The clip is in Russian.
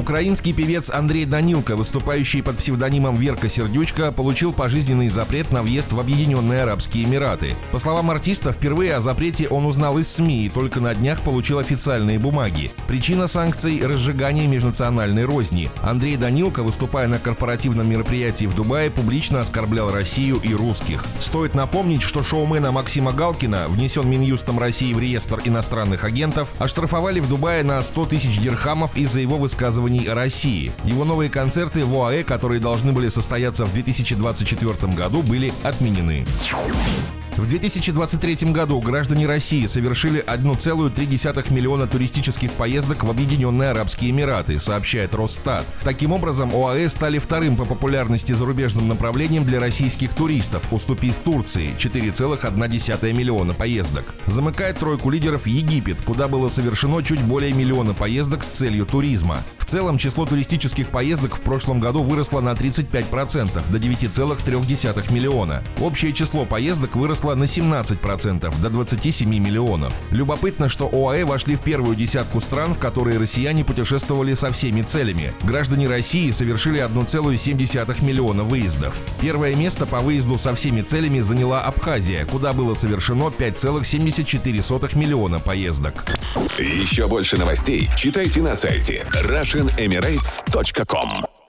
Украинский певец Андрей Данилко, выступающий под псевдонимом Верка Сердючка, получил пожизненный запрет на въезд в Объединенные Арабские Эмираты. По словам артиста, впервые о запрете он узнал из СМИ и только на днях получил официальные бумаги. Причина санкций – разжигание межнациональной розни. Андрей Данилко, выступая на корпоративном мероприятии в Дубае, публично оскорблял Россию и русских. Стоит напомнить, что шоумена Максима Галкина, внесен Минюстом России в реестр иностранных агентов, оштрафовали в Дубае на 100 тысяч дирхамов из-за его высказывания о России. Его новые концерты в ОАЭ, которые должны были состояться в 2024 году, были отменены. В 2023 году граждане России совершили 1,3 миллиона туристических поездок в Объединенные Арабские Эмираты, сообщает Росстат. Таким образом, ОАЭ стали вторым по популярности зарубежным направлением для российских туристов, уступив Турции 4,1 миллиона поездок. Замыкает тройку лидеров Египет, куда было совершено чуть более миллиона поездок с целью туризма. В целом, число туристических поездок в прошлом году выросло на 35% до 9,3 миллиона. Общее число поездок выросло выросла на 17% до 27 миллионов. Любопытно, что ОАЭ вошли в первую десятку стран, в которые россияне путешествовали со всеми целями. Граждане России совершили 1,7 миллиона выездов. Первое место по выезду со всеми целями заняла Абхазия, куда было совершено 5,74 миллиона поездок. Еще больше новостей читайте на сайте RussianEmirates.com